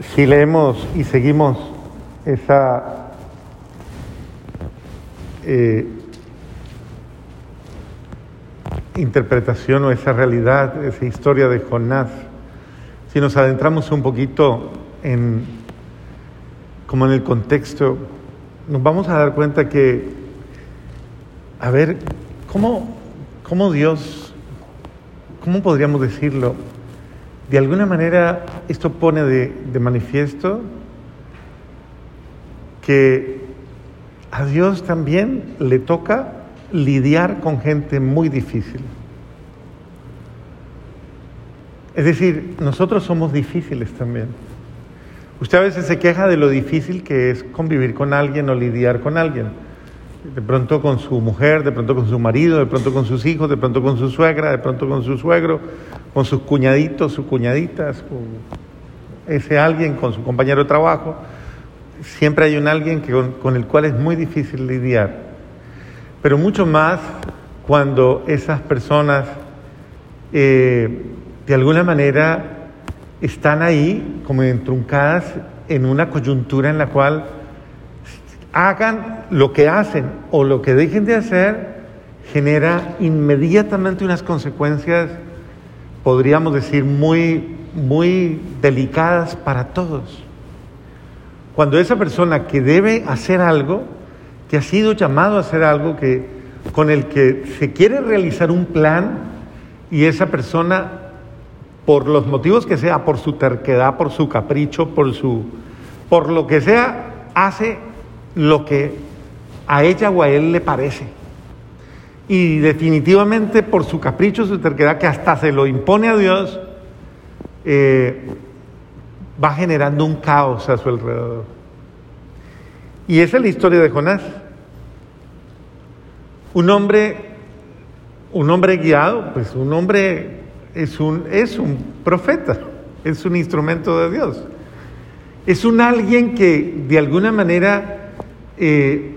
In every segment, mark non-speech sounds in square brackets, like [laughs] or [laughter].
si leemos y seguimos esa eh, interpretación o esa realidad, esa historia de Jonás, si nos adentramos un poquito en como en el contexto, nos vamos a dar cuenta que, a ver, ¿cómo, cómo Dios, cómo podríamos decirlo? De alguna manera esto pone de, manifiesto que a Dios también le toca lidiar con gente muy difícil. Es decir, nosotros somos difíciles también. Usted a veces se queja de lo difícil que es convivir con alguien o lidiar con alguien. De pronto con su mujer, de pronto con su marido, de pronto con sus hijos, de pronto con su suegra, de pronto con su suegro, con sus cuñaditos, sus cuñaditas, con ese alguien, con su compañero de trabajo. Siempre hay un alguien que, con, el cual es muy difícil lidiar. Pero mucho más cuando esas personas eh, de alguna manera están ahí como entruncadas en una coyuntura en la cual hagan lo que hacen o lo que dejen de hacer, genera inmediatamente unas consecuencias podríamos decir, muy, muy delicadas para todos. Cuando esa persona que debe hacer algo, que ha sido llamado a hacer algo que, con el que se quiere realizar un plan y esa persona, por los motivos que sea, por su terquedad, por su capricho, por, su, por lo que sea, hace lo que a ella o a él le parece y definitivamente por su capricho, su terquedad, que hasta se lo impone a Dios, eh, va generando un caos a su alrededor. Y esa es la historia de Jonás. Un hombre, un hombre guiado, pues un hombre es un, es un profeta, es un instrumento de Dios. Es un alguien que de alguna manera eh,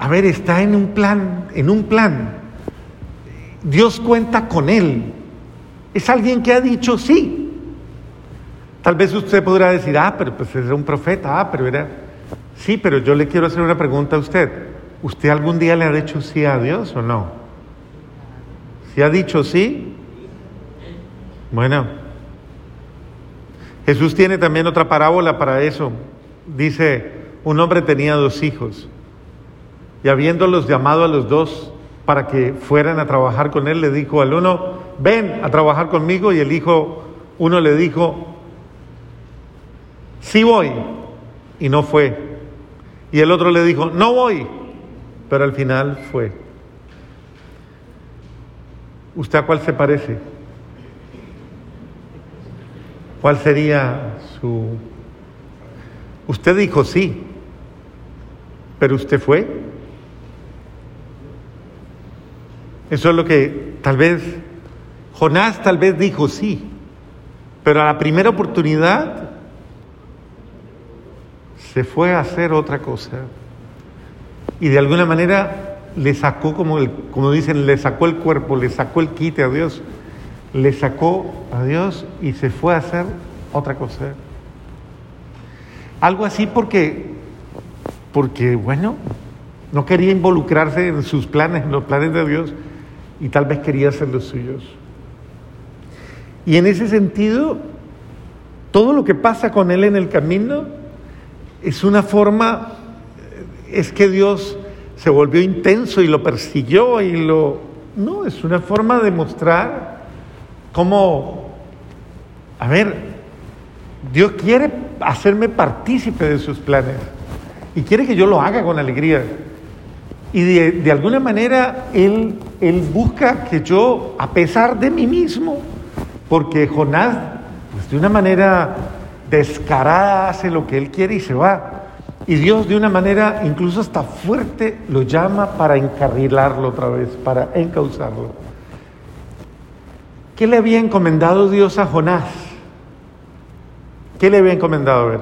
a ver, está en un plan, en un plan. Dios cuenta con él. Es alguien que ha dicho sí. Tal vez usted podrá decir, ah, pero pues es un profeta, ah, pero era... Sí, pero yo le quiero hacer una pregunta a usted. ¿Usted algún día le ha dicho sí a Dios o no? ¿Si ha dicho sí? Bueno, Jesús tiene también otra parábola para eso. Dice, un hombre tenía dos hijos. Y habiéndolos llamado a los dos para que fueran a trabajar con él, le dijo al uno, ven a trabajar conmigo. Y el hijo, uno le dijo, sí voy. Y no fue. Y el otro le dijo, no voy. Pero al final fue. ¿Usted a cuál se parece? ¿Cuál sería su... Usted dijo sí, pero usted fue. Eso es lo que tal vez Jonás tal vez dijo sí, pero a la primera oportunidad se fue a hacer otra cosa. Y de alguna manera le sacó, como, el, como dicen, le sacó el cuerpo, le sacó el quite a Dios, le sacó a Dios y se fue a hacer otra cosa. Algo así porque, porque bueno, no quería involucrarse en sus planes, en los planes de Dios, y tal vez quería ser los suyos. Y en ese sentido, todo lo que pasa con él en el camino es una forma, es que Dios se volvió intenso y lo persiguió y lo... No, es una forma de mostrar cómo, a ver, Dios quiere hacerme partícipe de sus planes y quiere que yo lo haga con alegría. Y de, alguna manera él, busca que yo, a pesar de mí mismo, porque Jonás, pues de una manera descarada hace lo que él quiere y se va. Y Dios de una manera incluso hasta fuerte lo llama para encarrilarlo otra vez, para encauzarlo. ¿Qué le había encomendado Dios a Jonás? ¿Qué le había encomendado a ver?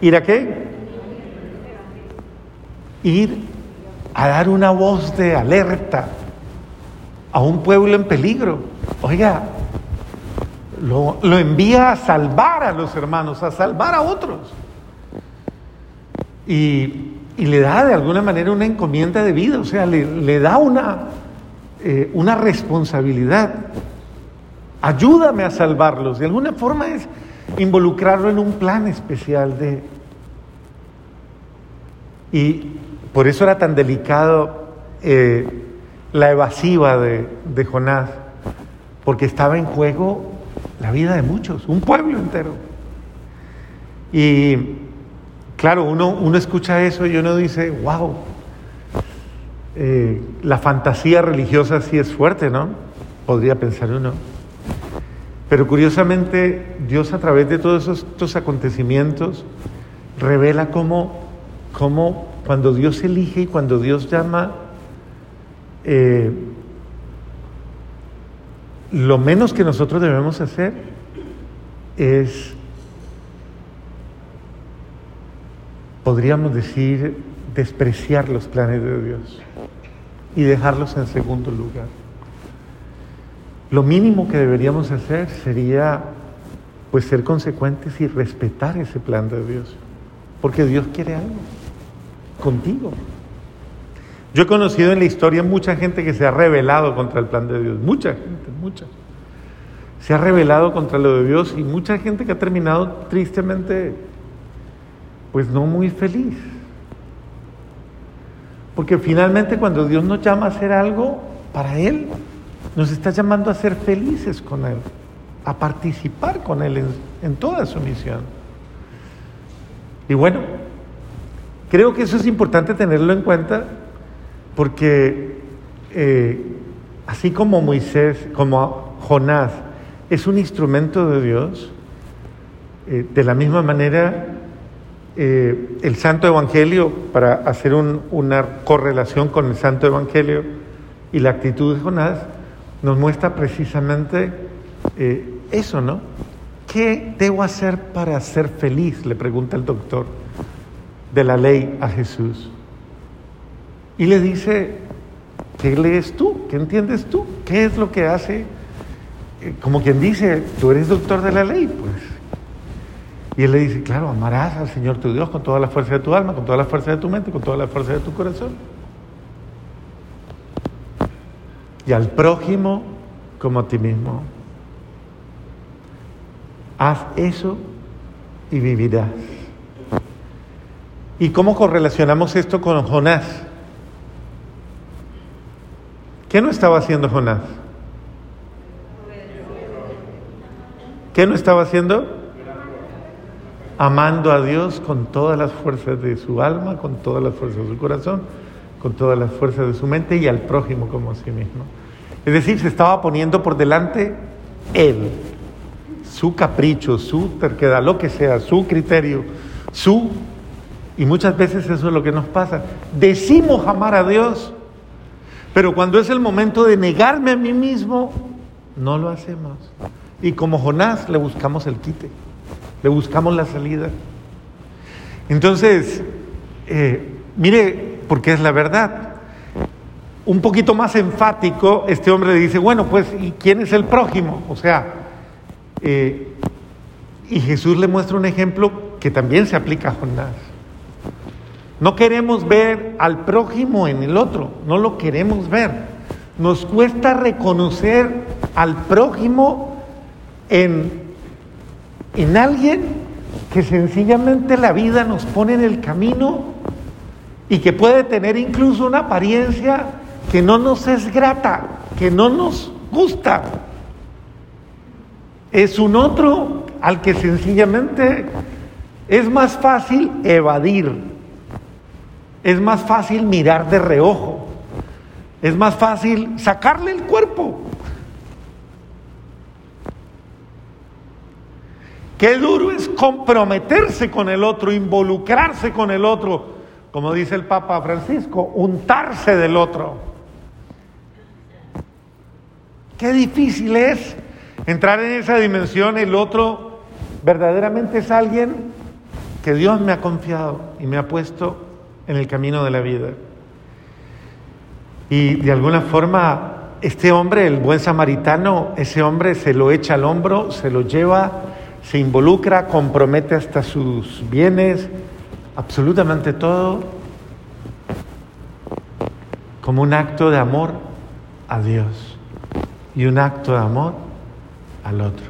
¿Ir a qué? Ir a dar una voz de alerta a un pueblo en peligro. Oiga, lo, envía a salvar a los hermanos, a salvar a otros. Y, le da de alguna manera una encomienda de vida, o sea, le, da una, eh, una responsabilidad. Ayúdame a salvarlos. De alguna forma es involucrarlo en un plan especial de... Y por eso era tan delicado eh, la evasiva de, Jonás, porque estaba en juego la vida de muchos, un pueblo entero. Y claro, uno, uno escucha eso y uno dice, wow, eh, la fantasía religiosa sí es fuerte, ¿no? Podría pensar uno. Pero curiosamente, Dios a través de todos estos acontecimientos revela cómo, cómo cuando Dios elige y cuando Dios llama, eh, lo menos que nosotros debemos hacer es, podríamos decir, despreciar los planes de Dios y dejarlos en segundo lugar. Lo mínimo que deberíamos hacer sería pues ser consecuentes y respetar ese plan de Dios, porque Dios quiere algo contigo. Yo he conocido en la historia mucha gente que se ha rebelado contra el plan de Dios, mucha gente, mucha. Se ha rebelado contra lo de Dios y mucha gente que ha terminado tristemente, pues no muy feliz. Porque finalmente cuando Dios nos llama a hacer algo para Él, nos está llamando a ser felices con Él, a participar con Él en, en toda su misión. Y bueno, creo que eso es importante tenerlo en cuenta porque eh, así como Moisés, como Jonás, es un instrumento de Dios, eh, de la misma manera eh, el Santo Evangelio, para hacer una correlación con el Santo Evangelio y la actitud de Jonás, nos muestra precisamente eso, ¿no? ¿Qué debo hacer para ser feliz? Le pregunta el doctor de la ley a Jesús. Y le dice, ¿qué lees tú? ¿Qué entiendes tú? ¿Qué es lo que hace? Eh, como quien dice, tú eres doctor de la ley, pues. Y él le dice, claro, amarás al Señor tu Dios con toda la fuerza de tu alma, con toda la fuerza de tu mente, con toda la fuerza de tu corazón. Y al prójimo como a ti mismo. Haz eso y vivirás. ¿Y cómo correlacionamos esto con Jonás? ¿Qué no estaba haciendo Jonás? ¿Qué no estaba haciendo? Amando a Dios con todas las fuerzas de su alma, con todas las fuerzas de su corazón, con todas las fuerzas de su mente y al prójimo como a sí mismo. Es decir, se estaba poniendo por delante él, su capricho, su terquedad, lo que sea, su criterio, su... Y muchas veces eso es lo que nos pasa. Decimos amar a Dios, pero cuando es el momento de negarme a mí mismo, no lo hacemos. Y como Jonás le buscamos el quite, le buscamos la salida. Entonces, eh, mire, porque es la verdad. Un poquito más enfático, este hombre le dice, bueno, pues, ¿y quién es el prójimo? O sea, eh, y Jesús le muestra un ejemplo que también se aplica a Jonás. No queremos ver al prójimo en el otro, no lo queremos ver. Nos cuesta reconocer al prójimo en, en alguien que sencillamente la vida nos pone en el camino y que puede tener incluso una apariencia que no nos es grata, que no nos gusta. Es un otro al que sencillamente es más fácil evadir, es más fácil mirar de reojo, es más fácil sacarle el cuerpo. Qué duro es comprometerse con el otro, involucrarse con el otro, como dice el Papa Francisco, untarse del otro. Qué difícil es entrar en esa dimensión, el otro verdaderamente es alguien que Dios me ha confiado y me ha puesto en el camino de la vida. Y de alguna forma este hombre, el buen samaritano, ese hombre se lo echa al hombro, se lo lleva, se involucra, compromete hasta sus bienes, absolutamente todo, como un acto de amor a Dios y un acto de amor al otro.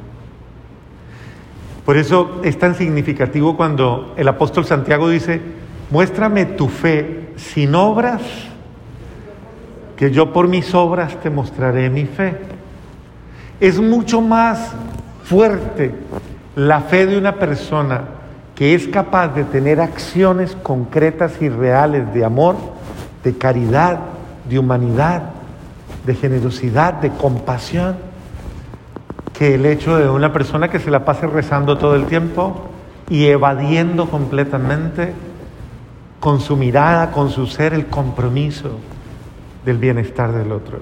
Por eso es tan significativo cuando el apóstol Santiago dice, muéstrame tu fe sin obras que yo por mis obras te mostraré mi fe. Es mucho más fuerte la fe de una persona que es capaz de tener acciones concretas y reales de amor, de caridad, de humanidad, de generosidad, de compasión, que el hecho de una persona que se la pase rezando todo el tiempo y evadiendo completamente con su mirada, con su ser, el compromiso del bienestar del otro.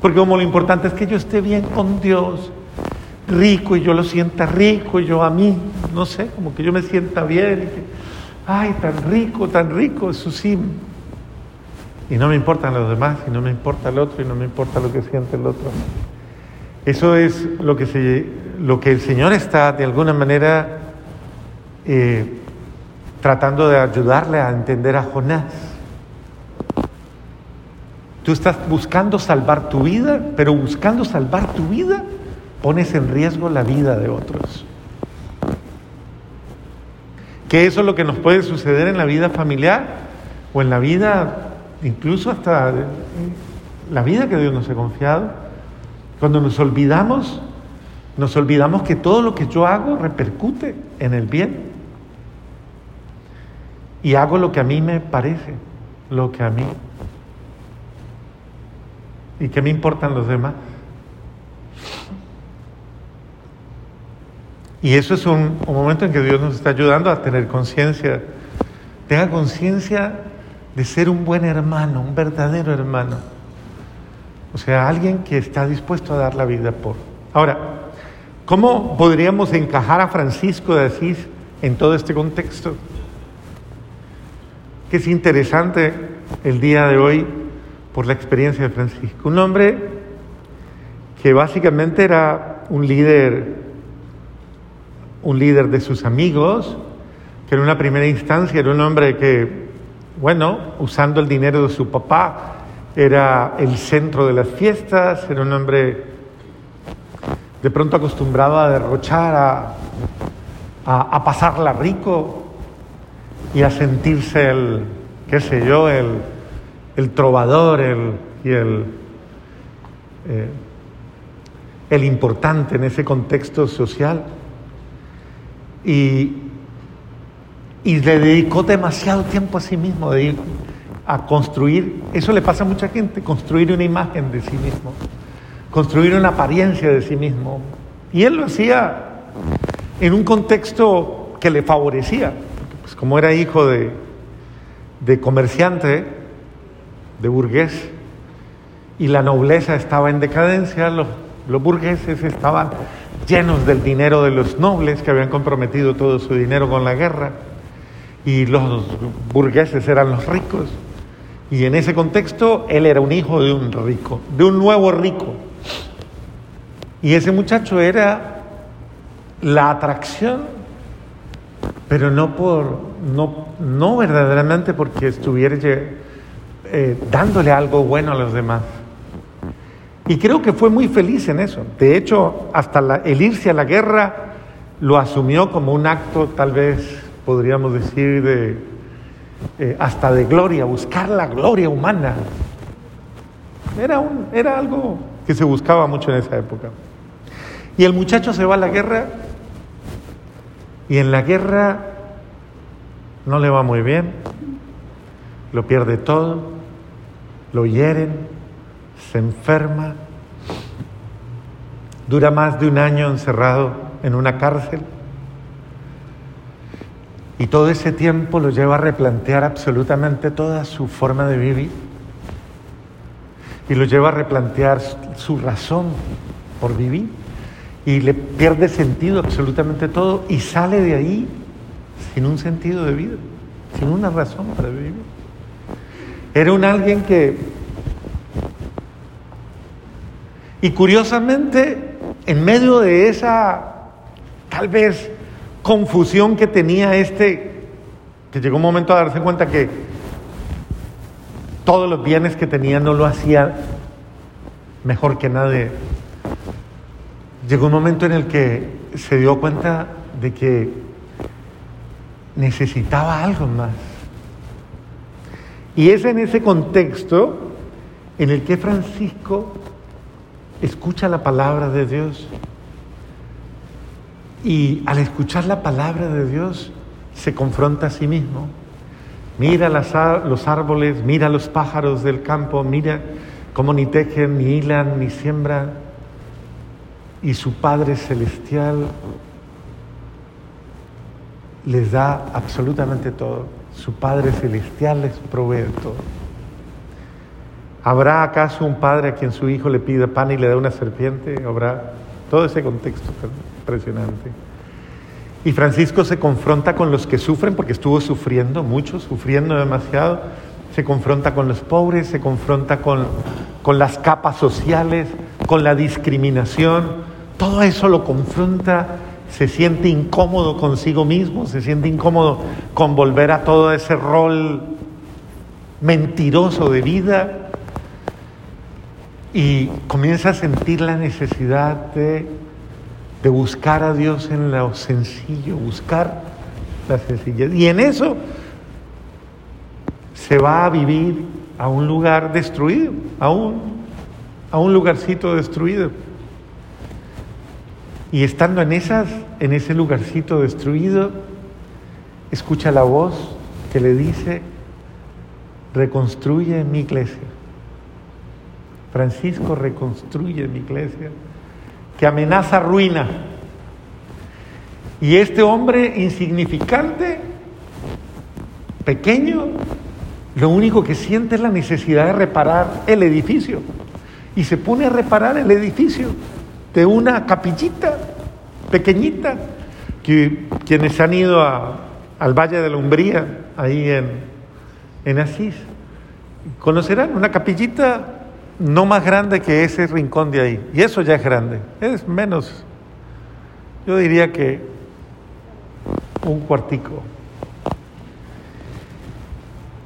Porque como lo importante es que yo esté bien con Dios, rico y yo lo sienta rico y yo a mí, no sé, como que yo me sienta bien. Y que, ay, tan rico, tan rico, eso sí. Y no me importan los demás, y no me importa el otro, y no me importa lo que siente el otro. Eso es lo que, se, lo que el Señor está de alguna manera eh, tratando de ayudarle a entender a Jonás. Tú estás buscando salvar tu vida, pero buscando salvar tu vida pones en riesgo la vida de otros. Que eso es lo que nos puede suceder en la vida familiar o en la vida, incluso hasta la vida que Dios nos ha confiado. Cuando nos olvidamos, nos olvidamos que todo lo que yo hago repercute en el bien. Y hago lo que a mí me parece, lo que a mí ¿Y qué me importan los demás? Y eso es un, momento en que Dios nos está ayudando a tener conciencia. Tenga conciencia de ser un buen hermano, un verdadero hermano. O sea, alguien que está dispuesto a dar la vida por. Ahora, ¿cómo podríamos encajar a Francisco de Asís en todo este contexto? Es interesante el día de hoy por la experiencia de Francisco. Un hombre que básicamente era un líder, un líder de sus amigos, que en una primera instancia era un hombre que, bueno, usando el dinero de su papá, era el centro de las fiestas, era un hombre de pronto acostumbrado a derrochar, a pasarla rico y a sentirse el, qué sé yo, el el trovador el, y el, eh, el importante en ese contexto social. Y, y le dedicó demasiado tiempo a sí mismo de ir a construir, eso le pasa a mucha gente, construir una imagen de sí mismo, construir una apariencia de sí mismo. Y él lo hacía en un contexto que le favorecía, pues como era hijo de, de comerciante, de burgués y la nobleza estaba en decadencia, los, burgueses estaban llenos del dinero de los nobles que habían comprometido todo su dinero con la guerra y los burgueses eran los ricos. Y en ese contexto él era un hijo de un rico, de un nuevo rico. Y ese muchacho era la atracción, pero no por no, no verdaderamente porque estuviera eh, dándole algo bueno a los demás. Y creo que fue muy feliz en eso. De hecho, hasta el irse a la guerra lo asumió como un acto, tal vez podríamos decir, de, eh, hasta de gloria, buscar la gloria humana. Era, un, era algo que se buscaba mucho en esa época. Y el muchacho se va a la guerra y en la guerra no le va muy bien, lo pierde todo, lo hieren, se enferma, dura más de un año encerrado en una cárcel. Y todo ese tiempo lo lleva a replantear absolutamente toda su forma de vivir. Y lo lleva a replantear su razón por vivir y le pierde sentido absolutamente todo y sale de ahí sin un sentido de vida, sin una razón para vivir. Era un alguien que Y curiosamente, en medio de esa tal vez confusión que tenía este, que llegó un momento a darse cuenta que todos los bienes que tenía no lo hacía mejor que nadie. Llegó un momento en el que se dio cuenta de que necesitaba algo más. Y es en ese contexto en el que Francisco escucha la palabra de Dios. Y al escuchar la palabra de Dios, se confronta a sí mismo. Mira los árboles, mira los pájaros del campo, mira cómo ni tejen, ni hilan, ni siembran. Y su Padre Celestial les da absolutamente todo. Su Padre Celestial les provee todo. ¿Habrá acaso un padre a quien su hijo le pida pan y le da una serpiente? ¿Habrá todo ese contexto impresionante? Y Francisco se confronta con los que sufren, porque estuvo sufriendo mucho, sufriendo demasiado. Se confronta con los pobres, se confronta con, con las capas sociales, con la discriminación. Todo eso lo confronta se siente incómodo consigo mismo, se siente incómodo con volver a todo ese rol mentiroso de vida y comienza a sentir la necesidad de, buscar a Dios en lo sencillo, buscar la sencillez. Y en eso se va a vivir a un lugar destruido, a un lugarcito destruido. Y estando en, esas, en ese lugarcito destruido, escucha la voz que le dice, reconstruye mi iglesia. Francisco reconstruye mi iglesia, que amenaza ruina. Y este hombre insignificante, pequeño, lo único que siente es la necesidad de reparar el edificio. Y se pone a reparar el edificio de una capillita pequeñita, que quienes han ido al Valle de la Umbría, ahí en, en Asís, conocerán una capillita no más grande que ese rincón de ahí. Y eso ya es grande, es menos, yo diría que un cuartico.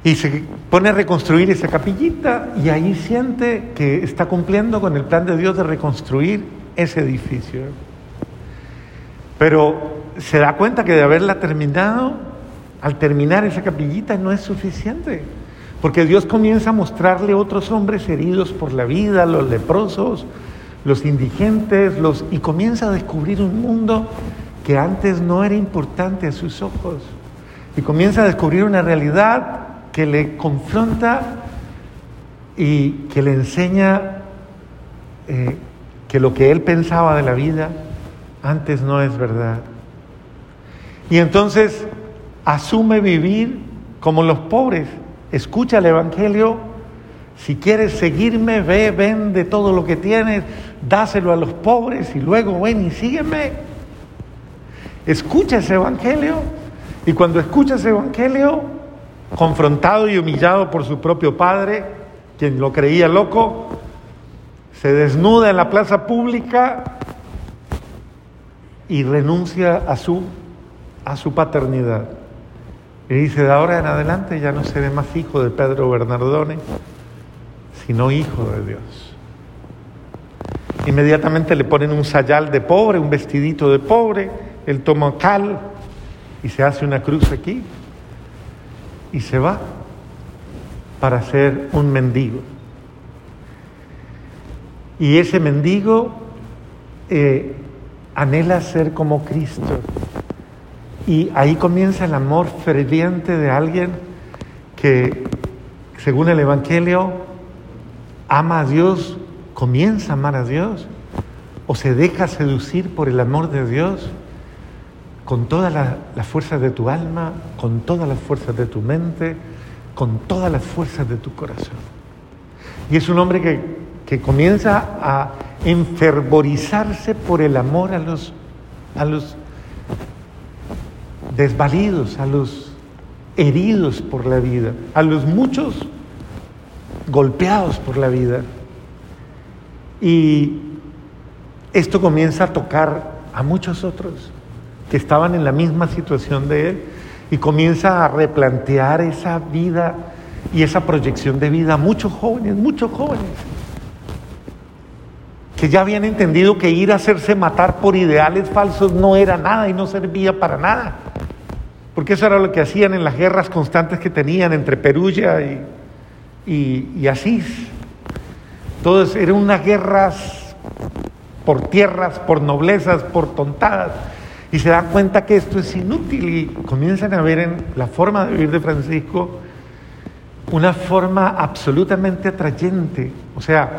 Y se pone a reconstruir esa capillita y ahí siente que está cumpliendo con el plan de Dios de reconstruir ese edificio. Pero se da cuenta que de haberla terminado, al terminar esa capillita no es suficiente. Porque Dios comienza a mostrarle otros hombres heridos por la vida, los leprosos, los indigentes, los, y comienza a descubrir un mundo que antes no era importante a sus ojos. Y comienza a descubrir una realidad que le confronta y que le enseña eh, que lo que él pensaba de la vida antes no es verdad. Y entonces asume vivir como los pobres. Escucha el Evangelio. Si quieres seguirme, ve, vende todo lo que tienes, dáselo a los pobres y luego ven y sígueme. Escucha ese Evangelio y cuando escucha ese Evangelio, confrontado y humillado por su propio padre, quien lo creía loco, se desnuda en la plaza pública y renuncia a su, a su paternidad. Y dice, de ahora en adelante ya no seré más hijo de Pedro Bernardone, sino hijo de Dios. Inmediatamente le ponen un sayal de pobre, un vestidito de pobre, él toma cal y se hace una cruz aquí y se va para ser un mendigo. Y ese mendigo eh, anhela ser como Cristo. Y ahí comienza el amor ferviente de alguien que, según el Evangelio, ama a Dios, comienza a amar a Dios, o se deja seducir por el amor de Dios con todas las fuerzas de tu alma, con todas las fuerzas de tu mente, con todas las fuerzas de tu corazón. Y es un hombre que, que comienza a enfervorizarse por el amor a los, a los desvalidos, a los heridos por la vida, a los muchos golpeados por la vida. Y esto comienza a tocar a muchos otros que estaban en la misma situación de él y comienza a replantear esa vida y esa proyección de vida a muchos jóvenes, muchos jóvenes, que ya habían entendido que ir a hacerse matar por ideales falsos no era nada y no servía para nada, porque eso era lo que hacían en las guerras constantes que tenían entre Perugia y, y, y Asís. Entonces eran unas guerras por tierras, por noblezas, por tontadas y se dan cuenta que esto es inútil y comienzan a ver en la forma de vivir de Francisco una forma absolutamente atrayente. O sea,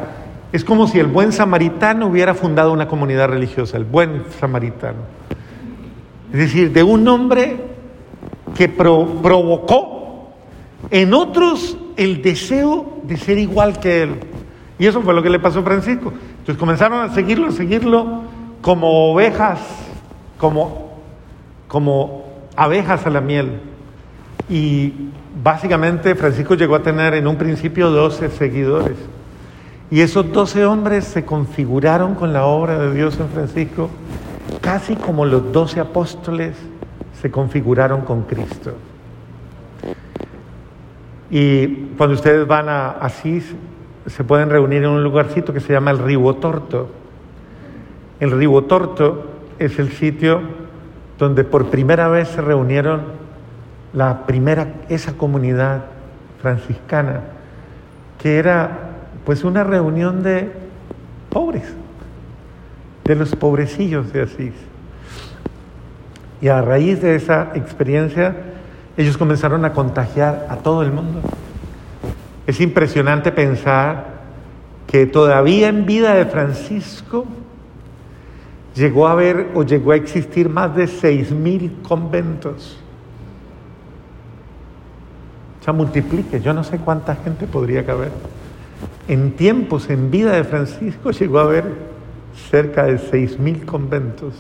es como si el buen samaritano hubiera fundado una comunidad religiosa, el buen samaritano. Es decir, de un hombre que provocó en otros el deseo de ser igual que él. Y eso fue lo que le pasó a Francisco. Entonces comenzaron a seguirlo, a seguirlo como ovejas como, como abejas a la miel. Y básicamente Francisco llegó a tener en un principio 12 seguidores. Y esos 12 hombres se configuraron con la obra de Dios en Francisco, casi como los 12 apóstoles se configuraron con Cristo. Y cuando ustedes van a Asís, se pueden reunir en un lugarcito que se llama el Ribotorto. El Ribotorto es el sitio donde por primera vez se reunieron la primera, esa comunidad franciscana, que era pues una reunión de pobres, de los pobrecillos de Asís. Y a raíz de esa experiencia, ellos comenzaron a contagiar a todo el mundo. Es impresionante pensar que todavía en vida de Francisco, llegó a haber o llegó a existir más de seis mil conventos. O sea, multiplique, yo no sé cuánta gente podría caber. En tiempos, en vida de Francisco, [laughs] llegó a haber cerca de seis mil conventos.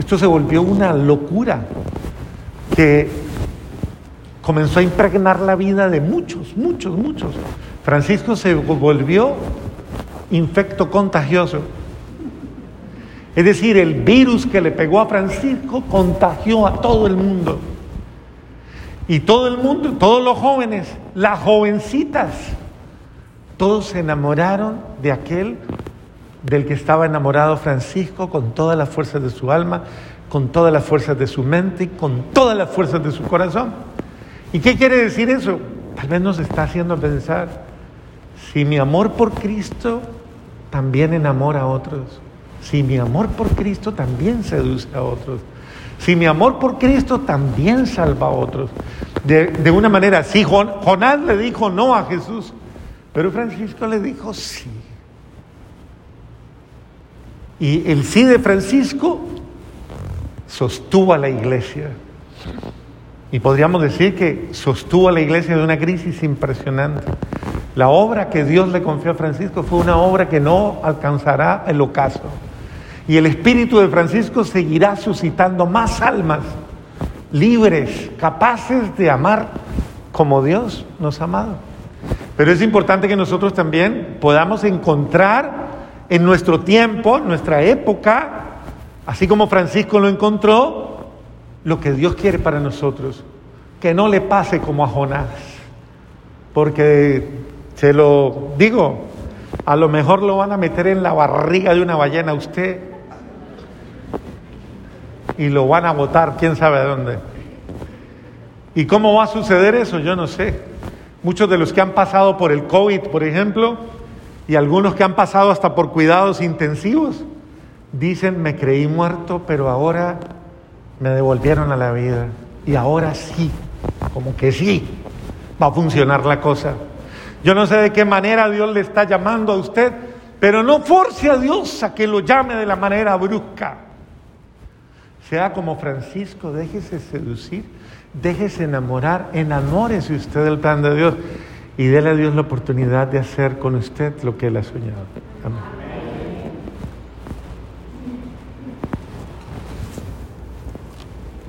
Esto se volvió una locura que comenzó a impregnar la vida de muchos, muchos, muchos. Francisco se volvió infecto contagioso. Es decir, el virus que le pegó a Francisco contagió a todo el mundo. Y todo el mundo, todos los jóvenes, las jovencitas, todos se enamoraron de aquel del que estaba enamorado Francisco con todas las fuerzas de su alma, con todas las fuerzas de su mente y con todas las fuerzas de su corazón. ¿Y qué quiere decir eso? Tal vez nos está haciendo pensar, si mi amor por Cristo también enamora a otros. Si mi amor por Cristo también seduce a otros. Si mi amor por Cristo también salva a otros. De, una manera, sí, Jonás le dijo no a Jesús, pero Francisco le dijo sí. Y el sí de Francisco sostuvo a la iglesia. Y podríamos decir que sostuvo a la iglesia de una crisis impresionante. La obra que Dios le confió a Francisco fue una obra que no alcanzará el ocaso. Y el espíritu de Francisco seguirá suscitando más almas libres, capaces de amar como Dios nos ha amado. Pero es importante que nosotros también podamos encontrar en nuestro tiempo, en nuestra época, así como Francisco lo encontró, lo que Dios quiere para nosotros. Que no le pase como a Jonás. Porque se lo digo, a lo mejor lo van a meter en la barriga de una ballena usted y lo van a votar, quién sabe dónde. ¿Y cómo va a suceder eso? Yo no sé. Muchos de los que han pasado por el COVID, por ejemplo, y algunos que han pasado hasta por cuidados intensivos, dicen, me creí muerto, pero ahora me devolvieron a la vida. Y ahora sí, como que sí, va a funcionar la cosa. Yo no sé de qué manera Dios le está llamando a usted, pero no force a Dios a que lo llame de la manera brusca. Sea como Francisco, déjese seducir, déjese enamorar, enamórese usted del plan de Dios y déle a Dios la oportunidad de hacer con usted lo que Él ha soñado. Amén.